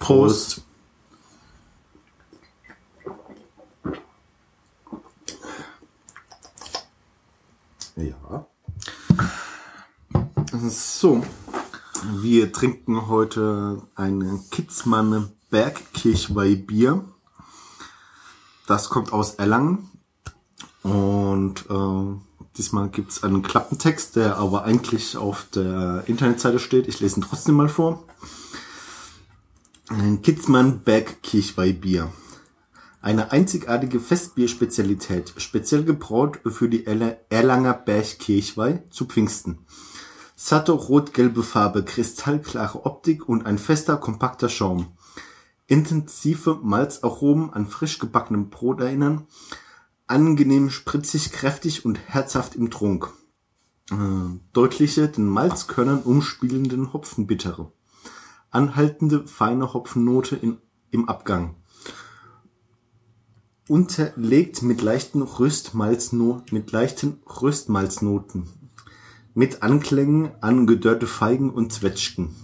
Prost. Ja. So, wir trinken heute ein Kitzmann Bergkirchweihbier. Das kommt aus Erlangen. Und äh, diesmal gibt's einen Klappentext, der aber eigentlich auf der Internetseite steht. Ich lese ihn trotzdem mal vor. Ein Kitzmann Bergkirchweihbier. Eine einzigartige Festbierspezialität, speziell gebraut für die Erla- Erlanger Bergkirchweih zu Pfingsten. Satte rot-gelbe Farbe, kristallklare Optik und ein fester, kompakter Schaum. Intensive Malzaromen an frisch gebackenem Brot erinnern. Angenehm spritzig, kräftig und herzhaft im Trunk. Äh, deutliche, den Malzkörnern umspielenden Hopfenbittere. Anhaltende, feine Hopfennote in, im Abgang. Unterlegt mit leichten Röstmalzno mit leichten Röstmalznoten. Mit Anklängen an gedörrte Feigen und Zwetschgen.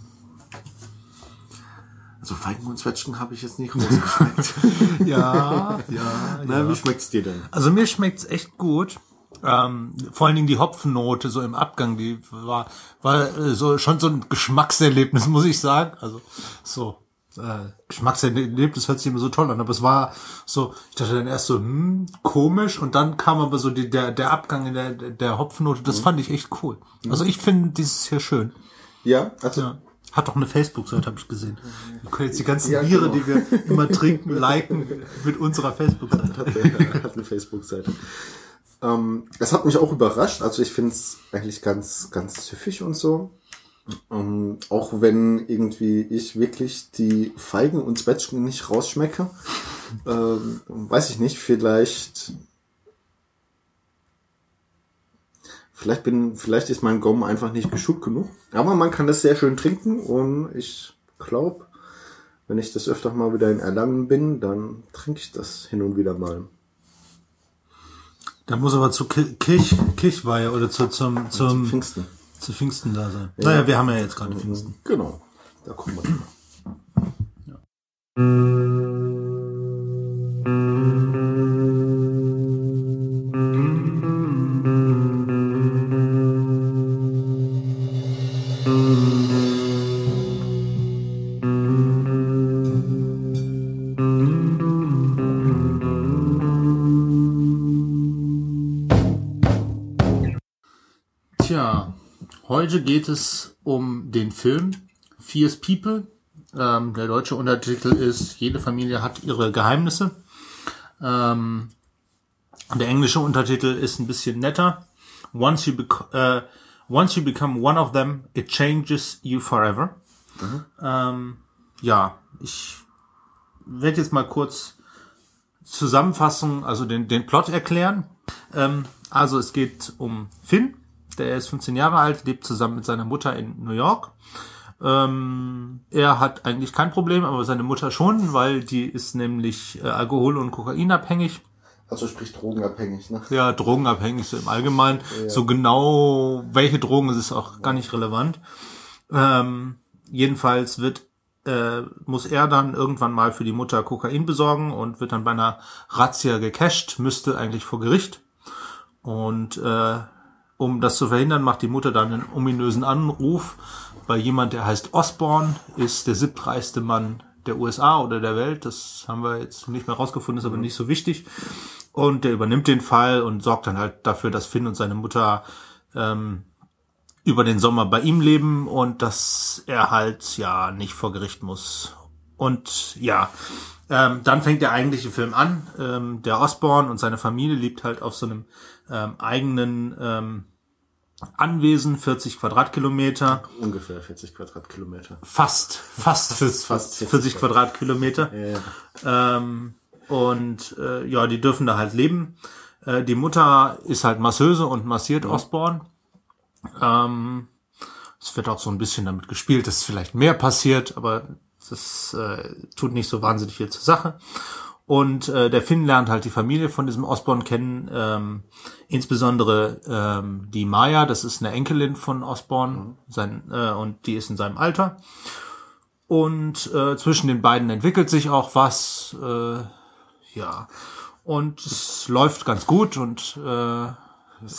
Also Feigen und Zwetschgen habe ich jetzt nicht rausgeschmeckt. Ja, ja, Na, wie schmeckt's dir denn? Also mir schmeckt's echt gut. Ähm, vor allen Dingen die Hopfennote so im Abgang, die war, war äh, so schon so ein Geschmackserlebnis, muss ich sagen. Also so äh, Geschmackserlebnis hört sich immer so toll an, aber es war so, ich dachte dann erst so, hm, komisch und dann kam aber so die, der, der Abgang in der, der Hopfennote, das fand ich echt cool. Also ich finde dieses hier schön. Ja, also Ja. Hat doch eine Facebook-Seite, habe ich gesehen. Wir können jetzt die ganzen Ja, Biere, genau. die wir immer trinken, liken mit unserer Facebook-Seite. hat, hat eine Facebook-Seite. Ähm, das hat mich auch überrascht. Also ich finde es eigentlich ganz, ganz süffig und so. Ähm, auch wenn irgendwie ich wirklich die Feigen und Zwetschgen nicht rausschmecke. ähm, weiß ich nicht, vielleicht. Vielleicht bin, vielleicht ist mein Gaumen einfach nicht geschult genug. Aber man kann das sehr schön trinken und ich glaube, wenn ich das öfter mal wieder in Erlangen bin, dann trinke ich das hin und wieder mal. Da muss aber zu Ki- Kirch, Kirchweihe oder zu, zum, zum, Pfingsten. zu Pfingsten da sein. Naja, wir haben ja jetzt gerade Pfingsten. Genau, da kommen wir hin. Heute geht es um den Film Fierce People. Ähm, der deutsche Untertitel ist Jede Familie hat ihre Geheimnisse. Ähm, der englische Untertitel ist ein bisschen netter. Once you, äh, once you become one of them, it changes you forever. Ähm, ja, ich werde jetzt mal kurz Zusammenfassung, also den, den Plot erklären. Ähm, also es geht um Finn, der ist 15 Jahre alt, lebt zusammen mit seiner Mutter in New York. Ähm, er hat eigentlich kein Problem, aber seine Mutter schon, weil die ist nämlich äh, alkohol- und kokainabhängig. Also sprich drogenabhängig, ne? Ja, drogenabhängig so im Allgemeinen. So genau, welche Drogen ist auch gar nicht relevant. Ähm, jedenfalls wird äh, muss er dann irgendwann mal für die Mutter Kokain besorgen und wird dann bei einer Razzia gecasht, müsste eigentlich vor Gericht. Und äh, um das zu verhindern, macht die Mutter dann einen ominösen Anruf bei jemand, der heißt Osborne, ist der siebtreichste Mann der USA oder der Welt. Das haben wir jetzt nicht mehr rausgefunden, ist aber nicht so wichtig. Und der übernimmt den Fall und sorgt dann halt dafür, dass Finn und seine Mutter ähm, über den Sommer bei ihm leben und dass er halt ja nicht vor Gericht muss. Und ja, ähm, dann fängt der eigentliche Film an. Ähm, der Osborne und seine Familie lebt halt auf so einem ähm, eigenen ähm, Anwesen, 40 Quadratkilometer, Ungefähr 40 Quadratkilometer. fast, fast, fast, fast 40, 40 Quadratkilometer. Ja. Ähm, und äh, ja, die dürfen da halt leben. Äh, die Mutter ist halt Masseuse und massiert Osborne. Ähm, es wird auch so ein bisschen damit gespielt, dass vielleicht mehr passiert, aber das äh, tut nicht so wahnsinnig viel zur Sache. Und äh, der Finn lernt halt die Familie von diesem Osborne kennen, ähm, insbesondere ähm, die Maya, das ist eine Enkelin von Osborne, sein, äh, und die ist in seinem Alter. Und äh, zwischen den beiden entwickelt sich auch was. Äh, ja. Und es läuft ganz gut und äh,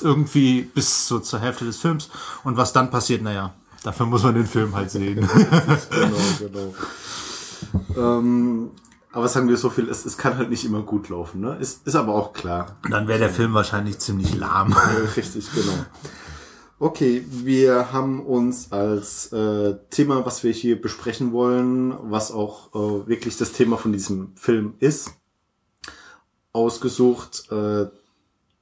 irgendwie bis so zur Hälfte des Films. Und was dann passiert, naja, dafür muss man den Film halt sehen. genau, genau. ähm, aber sagen wir so viel, es, es kann halt nicht immer gut laufen, ne? Ist, ist aber auch klar. Dann wäre der Film wahrscheinlich ziemlich lahm. Richtig, genau. Okay, wir haben uns als äh, Thema, was wir hier besprechen wollen, was auch äh, wirklich das Thema von diesem Film ist, ausgesucht, äh,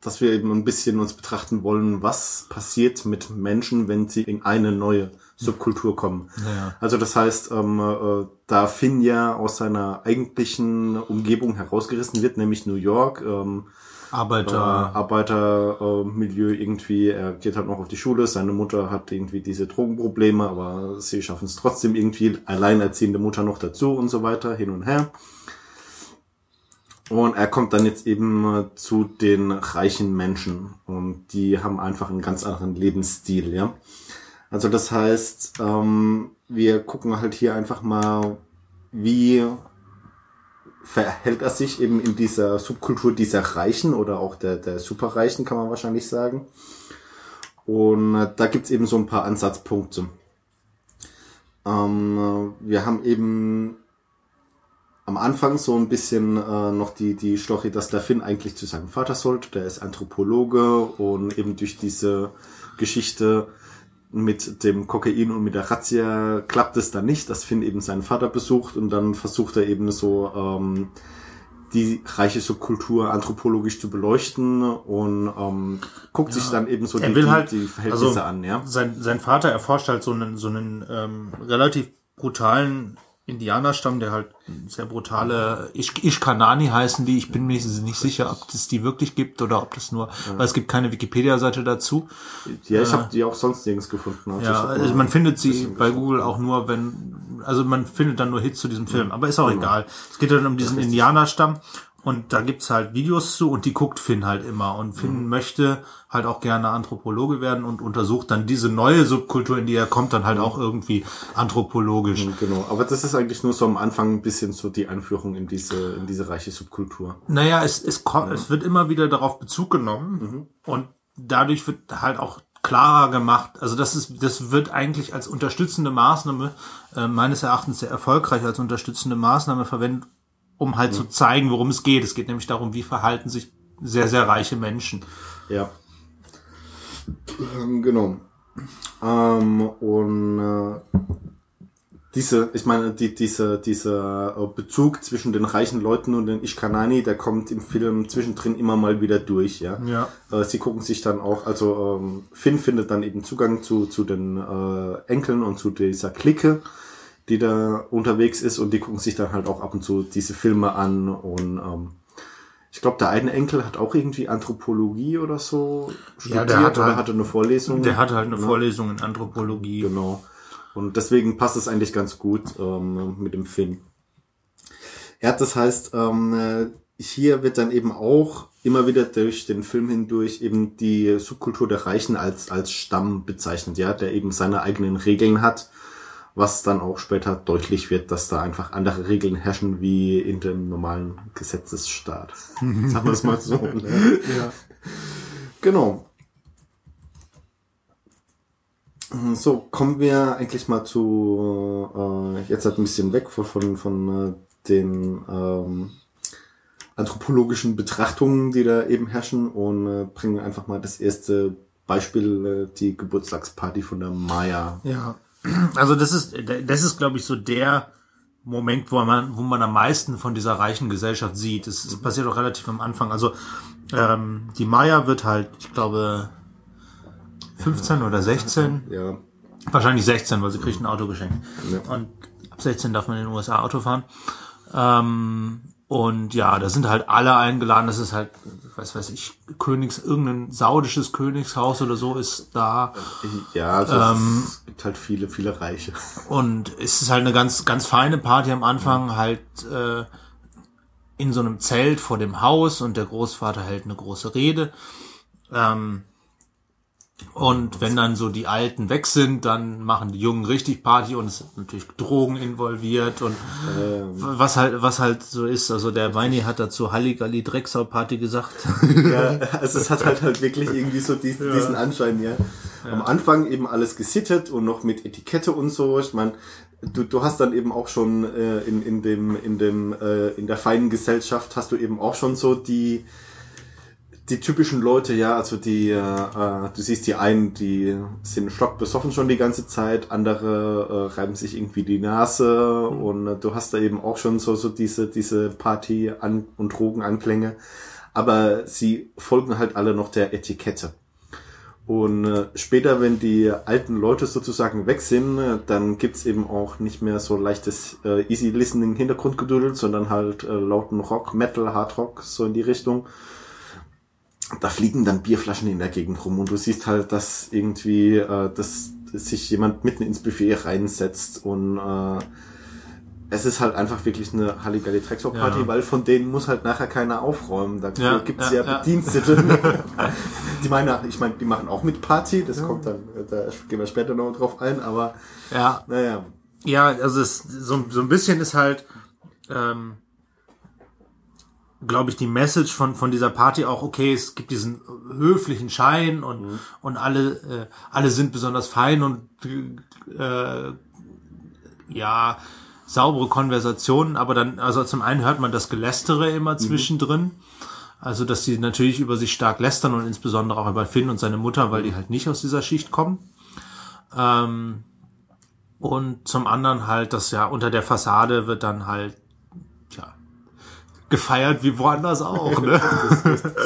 dass wir eben ein bisschen uns betrachten wollen, was passiert mit Menschen, wenn sie in eine neue Subkultur kommen. Ja. Also das heißt, ähm, äh, da Finn ja aus seiner eigentlichen Umgebung herausgerissen wird, nämlich New York, ähm, Arbeiter. äh, Arbeitermilieu irgendwie, er geht halt noch auf die Schule, seine Mutter hat irgendwie diese Drogenprobleme, aber sie schaffen es trotzdem irgendwie, alleinerziehende Mutter noch dazu und so weiter, hin und her. Und er kommt dann jetzt eben äh, zu den reichen Menschen und die haben einfach einen ganz anderen Lebensstil, ja. Also das heißt, ähm, wir gucken halt hier einfach mal, wie verhält er sich eben in dieser Subkultur dieser Reichen oder auch der, der Superreichen, kann man wahrscheinlich sagen. Und äh, da gibt's eben so ein paar Ansatzpunkte. Ähm, äh, wir haben eben am Anfang so ein bisschen äh, noch die, die Story, dass der Finn eigentlich zu seinem Vater sollte. Der ist Anthropologe und eben durch diese Geschichte mit dem Kokain und mit der Razzia klappt es dann nicht, dass Finn eben seinen Vater besucht und dann versucht er eben so ähm, die reiche Subkultur anthropologisch zu beleuchten und ähm, guckt sich dann eben so die, will halt, die Verhältnisse also, an, ja. Sein, sein Vater erforscht halt so einen, so einen ähm, relativ brutalen Indianerstamm, der halt sehr brutale Ish Ishkanani heißen die. Ich bin mir nicht sicher, ob es die wirklich gibt oder ob das nur, weil es gibt keine Wikipedia-Seite dazu. Ja, ich habe die auch sonst nirgends gefunden. Also ich Ja, also man findet sie bei. Google auch nur, wenn, also man findet dann nur Hits zu diesem Film, aber ist auch egal. Es geht dann um diesen Indianerstamm und da gibt's halt Videos zu und die guckt Finn halt immer und Finn möchte halt auch gerne Anthropologe werden und untersucht dann diese neue Subkultur, in die er kommt, dann halt auch irgendwie anthropologisch. Genau, aber das ist eigentlich nur so am Anfang ein bisschen so die Einführung in diese, in diese reiche Subkultur. Naja, es, es, kommt, es wird immer wieder darauf Bezug genommen und dadurch wird halt auch klarer gemacht. Also das ist, das wird eigentlich als unterstützende Maßnahme äh, meines Erachtens sehr erfolgreich als unterstützende Maßnahme verwendet, um halt zu zeigen, worum es geht. Es geht nämlich darum, wie verhalten sich sehr, sehr reiche Menschen. Ja. Ähm, genau. Ähm, und äh, diese, ich meine, die, diese, dieser äh, Bezug zwischen den reichen Leuten und den Ishkanani, der kommt im Film zwischendrin immer mal wieder durch, ja. Ja. Äh, sie gucken sich dann auch, also ähm, Finn findet dann eben Zugang zu, zu den äh, Enkeln und zu dieser Clique, die da unterwegs ist und die gucken sich dann halt auch ab und zu diese Filme an und ähm, ich glaube, der eine Enkel hat auch irgendwie Anthropologie oder so studiert der hat oder halt- hatte eine Vorlesung. Der hatte halt eine Vorlesung in Anthropologie. Genau. Und deswegen passt es eigentlich ganz gut ähm, mit dem Finn. Ja, das heißt, ähm, äh, hier wird dann eben auch immer wieder durch den Film hindurch eben die Subkultur der Reichen als, als Stamm bezeichnet, ja, der eben seine eigenen Regeln hat, was dann auch später deutlich wird, dass da einfach andere Regeln herrschen wie in dem normalen Gesetzesstaat. Sagen wir es mal so. Ne? Ja. Genau. So, kommen wir eigentlich mal zu, äh, jetzt halt ein bisschen weg von, von, von äh, den ähm, anthropologischen Betrachtungen, die da eben herrschen und äh, bringen einfach mal das erste Beispiel, äh, die Geburtstagsparty von der Maya. Ja. Also das ist, das ist, glaube ich, so der Moment, wo man, wo man am meisten von dieser reichen Gesellschaft sieht. Das, das passiert auch relativ am Anfang. Also ähm, die Maya wird halt, ich glaube, 15 oder 16, Ja, wahrscheinlich 16, weil sie kriegt ein Auto geschenkt. Ja. Und ab 16 darf man in den USA Auto fahren. Ähm, und ja, da sind halt alle eingeladen. Das ist halt, was weiß ich, Königs, irgendein saudisches Königshaus oder so ist da. ja also es, es gibt halt viele, viele Reiche. Und es ist halt eine ganz, ganz feine Party am Anfang, halt äh, in so einem Zelt vor dem Haus und der Großvater hält eine große Rede. Ähm, Und wenn dann so die Alten weg sind, dann machen die Jungen richtig Party und es sind natürlich Drogen involviert und Ähm. was halt, was halt so ist. Also der Weini hat dazu Halligalli Drecksau Party gesagt. Ja, also es hat halt halt wirklich irgendwie so diesen, diesen Anschein, ja. Am Anfang eben alles gesittet und noch mit Etikette und so. Ich meine, du, du hast dann eben auch schon äh, in, in dem, in dem, äh, in der feinen Gesellschaft hast du eben auch schon so die, die typischen Leute, ja, also die, äh, äh, du siehst die einen, die sind stockbesoffen schon die ganze Zeit, andere äh, reiben sich irgendwie die Nase. Und äh, du hast da eben auch schon so, so diese, diese Party- an und Drogenanklänge, aber sie folgen halt alle noch der Etikette. Und äh, später, wenn die alten Leute sozusagen weg sind, äh, dann gibt's eben auch nicht mehr so leichtes äh, easy listening Hintergrundgedudel, sondern halt äh, lauten Rock, Metal, Hard Rock, so in die Richtung. Da fliegen dann Bierflaschen in der Gegend rum und du siehst halt, dass irgendwie, äh, dass sich jemand mitten ins Buffet reinsetzt und äh, es ist halt einfach wirklich eine Halligalli Trexor Party, Ja. weil von denen muss halt nachher keiner aufräumen. Da Ja, gibt's ja, ja, ja. Bedienstete. die meine, ich meine, die machen auch mit Party, das kommt dann, da gehen wir später noch drauf ein, aber Ja, naja. Ja, also es, so, so ein bisschen ist halt, ähm, glaube ich, die Message von, von dieser Party auch, okay, es gibt diesen höflichen Schein und, und alle, äh, alle sind besonders fein und äh, ja, saubere Konversationen, aber dann, also zum einen hört man das Gelästere immer zwischendrin. Also, dass sie natürlich über sich stark lästern und insbesondere auch über Finn und seine Mutter, weil die halt nicht aus dieser Schicht kommen. Ähm, und zum anderen halt, dass ja unter der Fassade wird dann halt, tja, gefeiert wie woanders auch, ne?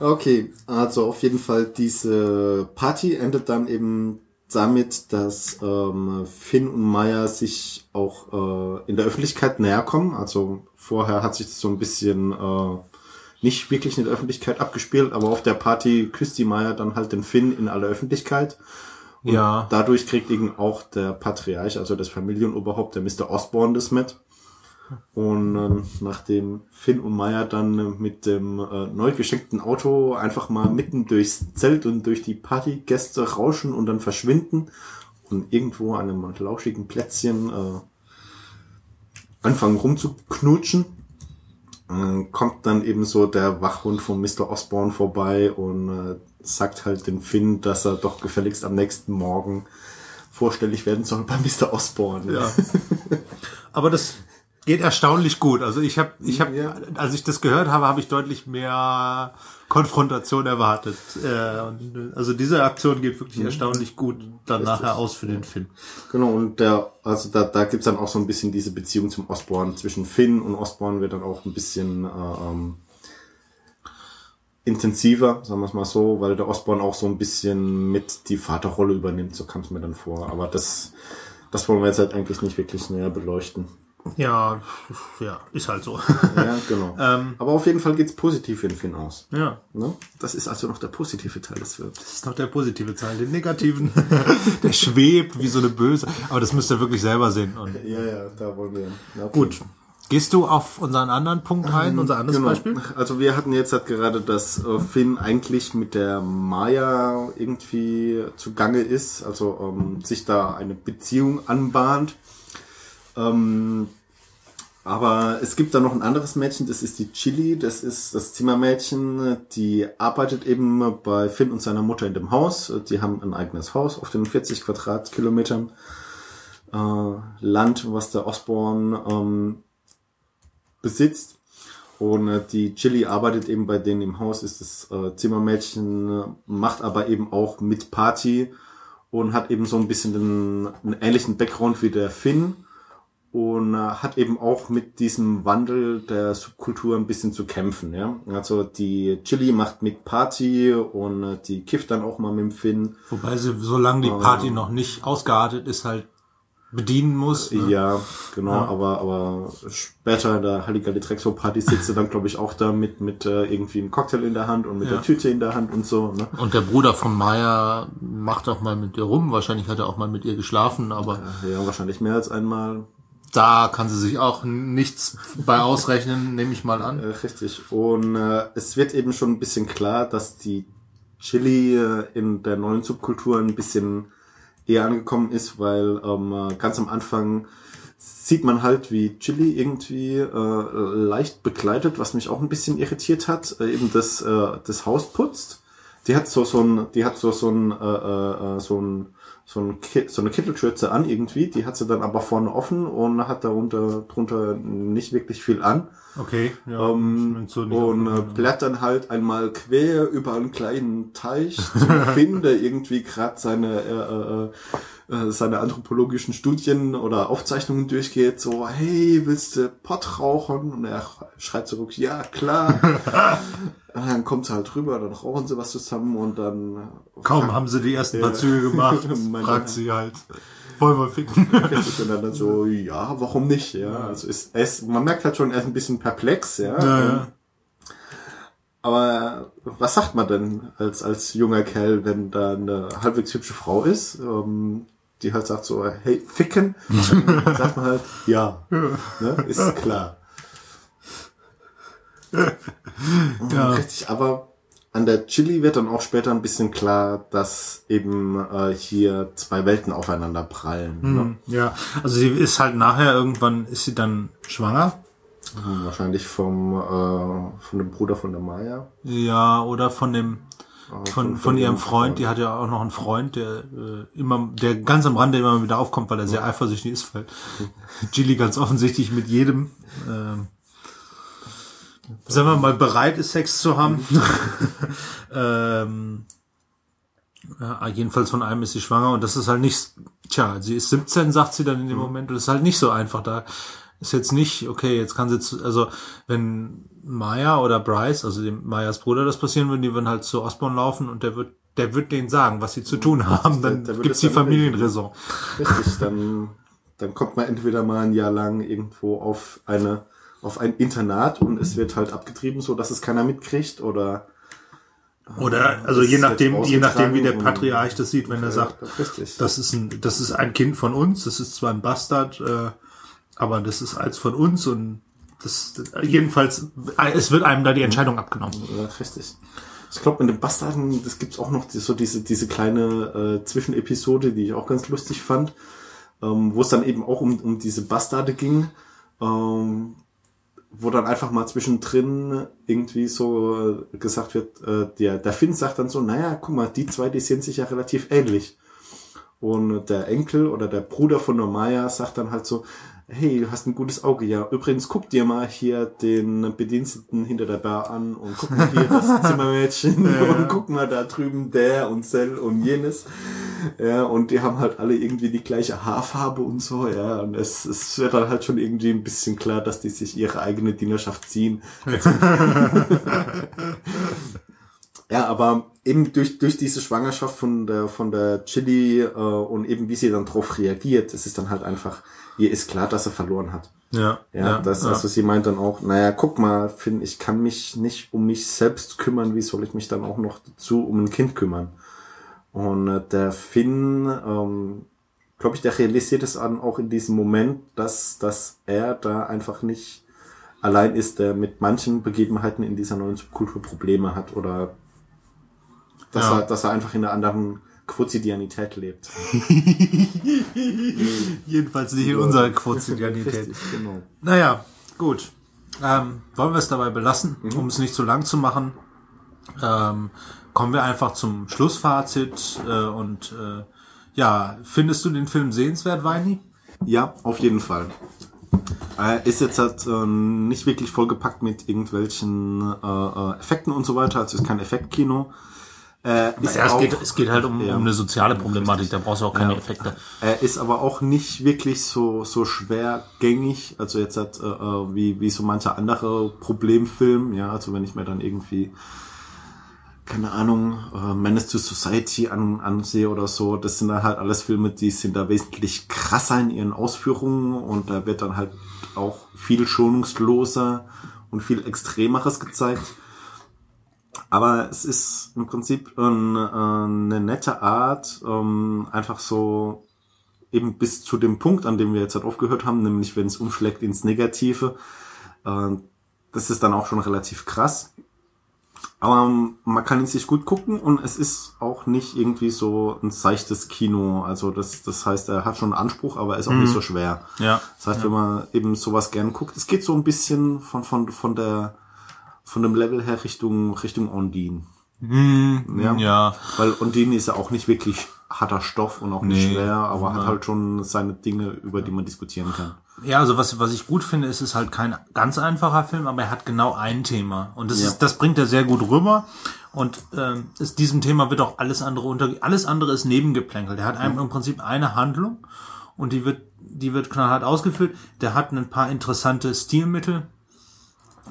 Okay, also auf jeden Fall diese Party endet dann eben damit, dass ähm, Finn und Maya sich auch äh, in der Öffentlichkeit näher kommen. Also vorher hat sich das so ein bisschen äh, nicht wirklich in der Öffentlichkeit abgespielt, aber auf der Party küsst die Maya dann halt den Finn in aller Öffentlichkeit. Und Ja. dadurch kriegt eben auch der Patriarch, also das Familienoberhaupt, der Mr. Osborne, das mit. Und ähm, nachdem Finn und Maya dann äh, mit dem äh, neu geschenkten Auto einfach mal mitten durchs Zelt und durch die Partygäste rauschen und dann verschwinden und irgendwo an einem lauschigen Plätzchen äh, anfangen rumzuknutschen, äh, kommt dann eben so der Wachhund von Mr. Osborne vorbei und äh, sagt halt den Finn, dass er doch gefälligst am nächsten Morgen vorstellig werden soll bei Mr. Osborne. Ja. Aber das geht erstaunlich gut. Also ich habe, ich habe, Ja. als ich das gehört habe, habe ich deutlich mehr Konfrontation erwartet. Äh, also diese Aktion geht wirklich erstaunlich gut dann nachher aus für den Film. Genau, und der, also da, da gibt's dann auch so ein bisschen diese Beziehung zum Osborne. Zwischen Finn und Osborne wird dann auch ein bisschen äh, ähm, intensiver, sagen wir es mal so, weil der Osborne auch so ein bisschen mit die Vaterrolle übernimmt, so kam es mir dann vor. Aber das, das wollen wir jetzt halt eigentlich nicht wirklich näher beleuchten. Ja, ja, ist halt so. Ja, genau. Ähm. Aber auf jeden Fall geht's positiv für den Finn aus. ja. Ne? Das ist also noch der positive Teil des Films. Das ist doch der positive Teil. Den negativen, der schwebt wie so eine böse. Aber das müsst ihr wirklich selber sehen. Und Ja, ja, da wollen wir. Ja, okay. gut. Gehst du auf unseren anderen Punkt ein, unser anderes Genau. Beispiel? Also wir hatten jetzt halt gerade, dass äh, Finn eigentlich mit der Maya irgendwie zugange ist, also ähm, sich da eine Beziehung anbahnt. Ähm, aber es gibt da noch ein anderes Mädchen, das ist die Chili, das ist das Zimmermädchen, die arbeitet eben bei Finn und seiner Mutter in dem Haus. Die haben ein eigenes Haus auf den 40 Quadratkilometern äh, Land, was der Osborne ähm, besitzt. Und äh, die Chili arbeitet eben bei denen im Haus, ist das äh, Zimmermädchen, macht aber eben auch mit Party und hat eben so ein bisschen den, einen ähnlichen Background wie der Finn und äh, hat eben auch mit diesem Wandel der Subkultur ein bisschen zu kämpfen. Ja? Also die Chili macht mit Party und äh, die kifft dann auch mal mit dem Finn. Wobei sie, solange die Party noch nicht ausgeartet ist, halt bedienen muss. Ne? Ja, genau, aber aber später in der Halligalli Trexo Party sitzt sie dann glaube ich auch da mit mit äh, irgendwie einem Cocktail in der Hand und mit Ja. der Tüte in der Hand und so, ne? Und der Bruder von Maya macht auch mal mit ihr rum. Wahrscheinlich hat er auch mal mit ihr geschlafen, aber Ja, wahrscheinlich mehr als einmal. Da kann sie sich auch nichts bei ausrechnen, nehme ich mal an. Äh, richtig. Und äh, es wird eben schon ein bisschen klar, dass die Chili äh, in der neuen Subkultur ein bisschen eher angekommen ist, weil ähm, ganz am Anfang sieht man halt, wie Chili irgendwie äh, leicht begleitet, was mich auch ein bisschen irritiert hat, äh, eben das, äh, das Haus putzt. Die hat so so ein, die hat so so ein, äh, äh, so ein so, ein, so eine Kittelschürze an irgendwie, die hat sie dann aber vorne offen und hat darunter drunter nicht wirklich viel an. Okay, ja. Ähm, so und äh, blättert halt einmal quer über einen kleinen Teich zum Finde irgendwie gerade seine äh, äh, äh, seine anthropologischen Studien oder Aufzeichnungen durchgeht, so, hey, willst du Pott rauchen? Und er schreibt zurück, ja, klar. und dann kommt sie halt rüber, dann rauchen sie was zusammen und dann... Kaum haben sie die ersten paar Züge gemacht, fragt sie halt. Wollen wir ficken? und dann, dann so, ja, warum nicht? Ja, also ist, es, man merkt halt schon, er ist ein bisschen perplex, ja. ja, ja. Aber was sagt man denn als, als junger Kerl, wenn da eine halbwegs hübsche Frau ist? Ähm, die halt sagt so, hey, ficken, sagt man halt, ja, ne, ist klar. ja. Richtig, aber an der Chili wird dann auch später ein bisschen klar, dass eben äh, hier zwei Welten aufeinander prallen. Hm, ne? Ja, also sie ist halt nachher irgendwann, ist sie dann schwanger. Wahrscheinlich vom, äh, von dem Bruder von der Maya. Ja, oder von dem, von, von ihrem Freund, die hat ja auch noch einen Freund, der äh, immer, der ganz am Rande immer wieder aufkommt, weil er sehr eifersüchtig ist, weil Gilly ganz offensichtlich mit jedem, äh, sagen wir mal, bereit ist, Sex zu haben. ähm, ja, jedenfalls von einem ist sie schwanger und das ist halt nicht, tja, sie ist 17, sagt sie dann in dem mhm. Moment, und das ist halt nicht so einfach da ist jetzt nicht, okay, jetzt kann sie, zu, also wenn Maya oder Bryce, also dem Mayas Bruder, das passieren würde, die würden halt zu Osborne laufen und der wird, der wird denen sagen, was sie zu tun haben, dann der, der gibt's die Familienraison. Richtig, dann, dann kommt man entweder mal ein Jahr lang irgendwo auf eine, auf ein Internat und es wird halt abgetrieben, so dass es keiner mitkriegt oder oder also je nachdem, je nachdem, wie der Patriarch das sieht, wenn er sagt, das ist ein, das ist ein Kind von uns, das ist zwar ein Bastard, äh, aber das ist als von uns und das, jedenfalls, es wird einem da die Entscheidung abgenommen. Ja, richtig. Ich glaube, in den Bastarden, das gibt's auch noch so diese, diese kleine äh, Zwischenepisode, die ich auch ganz lustig fand, ähm, wo es dann eben auch um, um diese Bastarde ging, ähm, wo dann einfach mal zwischendrin irgendwie so äh, gesagt wird, äh, der, der Finn sagt dann so, naja, guck mal, die zwei, die sehen sich ja relativ ähnlich. Und der Enkel oder der Bruder von Normaya sagt dann halt so, hey, du hast ein gutes Auge, ja. Übrigens, guck dir mal hier den Bediensteten hinter der Bar an und guck mal hier das Zimmermädchen ja. und guck mal da drüben der und Cell und jenes. Ja, und die haben halt alle irgendwie die gleiche Haarfarbe und so, ja. Und es, es wird dann halt schon irgendwie ein bisschen klar, dass die sich ihre eigene Dienerschaft ziehen. Ja, aber eben durch, durch diese Schwangerschaft von der, von der Chili äh, und eben wie sie dann drauf reagiert, es ist dann halt einfach, ihr ist klar, dass er verloren hat. Ja. Ja, ja das, ja. also sie meint dann auch, naja, guck mal, Finn, ich kann mich nicht um mich selbst kümmern, wie soll ich mich dann auch noch dazu um ein Kind kümmern? Und äh, der Finn, ähm, glaube ich, der realisiert es an auch in diesem Moment, dass, dass er da einfach nicht allein ist, der mit manchen Begebenheiten in dieser neuen Subkultur Probleme hat oder dass, ja. er, dass er einfach in einer anderen Quotidianität lebt. Jedenfalls nicht in unserer Quotidianität. Richtig, genau. Naja, gut. Ähm, wollen wir es dabei belassen, mhm. um es nicht zu lang zu machen. Ähm, kommen wir einfach zum Schlussfazit äh, und äh, ja, findest du den Film sehenswert, Weini? Ja, auf jeden Fall. Er ist jetzt halt, äh, nicht wirklich vollgepackt mit irgendwelchen äh, äh Effekten und so weiter, also ist kein Effektkino. Äh, ist ja, es, geht, es geht halt um, ja, um eine soziale Problematik, da brauchst du auch keine ja. Effekte. Er ist aber auch nicht wirklich so, so schwergängig, also jetzt hat, äh, äh, wie, wie so mancher andere Problemfilm, ja, also wenn ich mir dann irgendwie keine Ahnung, äh, Menace to Society an, ansehe oder so, das sind dann halt alles Filme, die sind da wesentlich krasser in ihren Ausführungen und da wird dann halt auch viel schonungsloser und viel Extremeres gezeigt. Aber es ist im Prinzip ein, äh, eine nette Art, ähm, einfach so eben bis zu dem Punkt, an dem wir jetzt halt aufgehört haben, nämlich wenn es umschlägt ins Negative. Äh, das ist dann auch schon relativ krass. Aber man kann ihn sich gut gucken und es ist auch nicht irgendwie so ein seichtes Kino. Also das, das heißt, er hat schon einen Anspruch, aber er ist auch nicht so schwer. Ja. Das heißt, wenn man eben sowas gern guckt, es geht so ein bisschen von, von, von der, von dem Level her Richtung, Richtung Ondine. ja. Ja. Weil Ondine ist ja auch nicht wirklich harter Stoff und auch nicht Nee. schwer, aber hat halt schon seine Dinge, über die man diskutieren kann. Ja, also was, was ich gut finde, ist es halt kein ganz einfacher Film, aber er hat genau ein Thema. Und das Ja. ist, das bringt er sehr gut rüber. Und ähm, ist, diesem Thema wird auch alles andere unter, alles andere ist nebengeplänkelt. Er hat einem im Prinzip eine Handlung und die wird, die wird knallhart ausgeführt. Der hat ein paar interessante Stilmittel.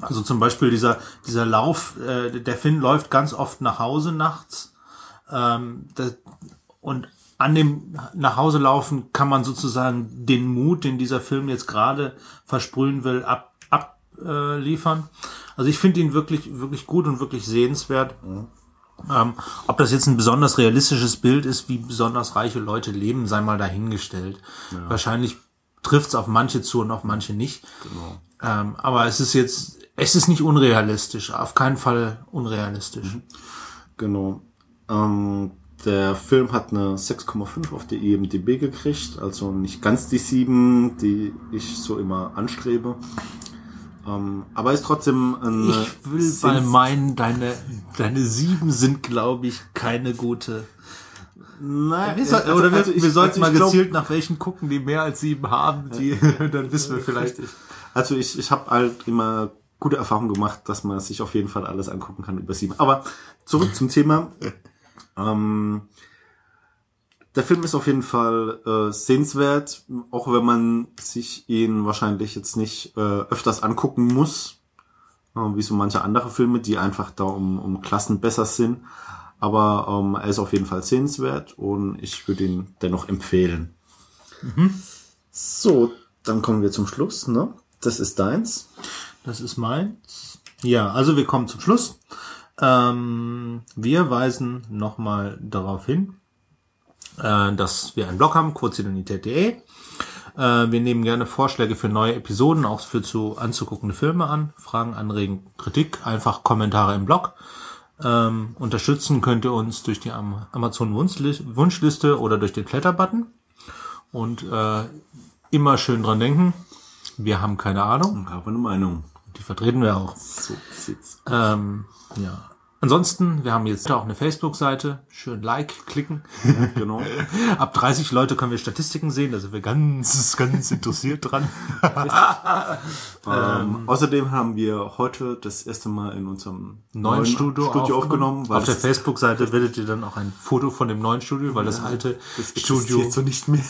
Also zum Beispiel dieser, dieser Lauf, äh, der Finn läuft ganz oft nach Hause nachts. Ähm, das, und an dem Nachhause laufen kann man sozusagen den Mut, den dieser Film jetzt gerade versprühen will, ab, abliefern. Also ich finde ihn wirklich, wirklich gut und wirklich sehenswert. Ähm, ob das jetzt ein besonders realistisches Bild ist, wie besonders reiche Leute leben, sei mal dahingestellt. Wahrscheinlich trifft es auf manche zu und auf manche nicht. Ähm, aber es ist jetzt, es ist nicht unrealistisch, auf keinen Fall unrealistisch. Genau. Ähm, der Film hat eine 6,5 auf der IMDb gekriegt, also nicht ganz die 7, die ich so immer anstrebe. Ähm, aber ist trotzdem ein Ich will mal meinen, deine, deine sieben sind, glaube ich, keine gute. Nein, Wir soll, also- oder wir, also ich- wir sollten also mal ich glaub- gezielt nach welchen gucken, die mehr als sieben haben, die, dann wissen wir vielleicht. Richtig. Also ich, ich habe halt immer gute Erfahrungen gemacht, dass man sich auf jeden Fall alles angucken kann über sieben. Aber zurück zum Thema. Ähm, der Film ist auf jeden Fall äh, sehenswert, auch wenn man sich ihn wahrscheinlich jetzt nicht äh, öfters angucken muss, äh, wie so manche andere Filme, die einfach da um, um Klassen besser sind. Aber ähm, er ist auf jeden Fall sehenswert und ich würde ihn dennoch empfehlen. So, dann kommen wir zum Schluss. Ne? Das ist deins. Das ist meins. Ja, also wir kommen zum Schluss. Ähm, wir weisen nochmal darauf hin, äh, dass wir einen Blog haben, kurzidentität.de. Äh, wir nehmen gerne Vorschläge für neue Episoden, auch für zu anzuguckende Filme an. Fragen, Anregen, Kritik, einfach Kommentare im Blog. Ähm, unterstützen könnt ihr uns durch die Am- Amazon Wunschli- Wunschliste oder durch den Kletter-Button. Und äh, immer schön dran denken, wir haben keine Ahnung. Ich habe eine Meinung. Die vertreten wir auch. So sieht's. Ähm, ja. Ansonsten, wir haben jetzt auch eine Facebook-Seite. Schön Like klicken. Genau. Ab 30 Leute können wir Statistiken sehen. Da sind wir ganz, ganz interessiert dran. ähm, außerdem haben wir heute das erste Mal in unserem Neuen Studio, aufgenommen. weil Auf der Facebook-Seite werdet ihr dann auch ein Foto von dem neuen Studio, weil das alte das Studio, existiert so nicht mehr.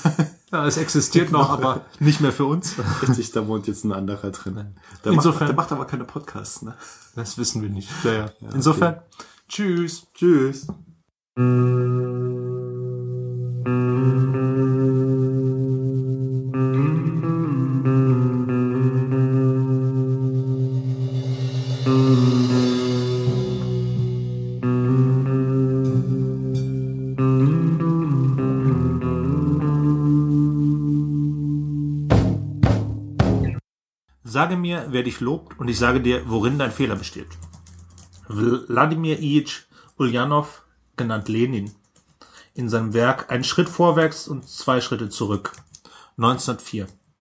Ja, es existiert noch, aber nicht mehr für uns. Richtig, da wohnt jetzt ein anderer drin. Der, Insofern- macht, der macht aber keine Podcasts. Ne? Das wissen wir nicht. Ja, ja. Insofern, tschüss. Tschüss. Sage mir, wer dich lobt, und ich sage dir, worin dein Fehler besteht. Wladimir Ilyich Ulyanov, genannt Lenin, in seinem Werk Ein Schritt vorwärts und zwei Schritte zurück, 1904.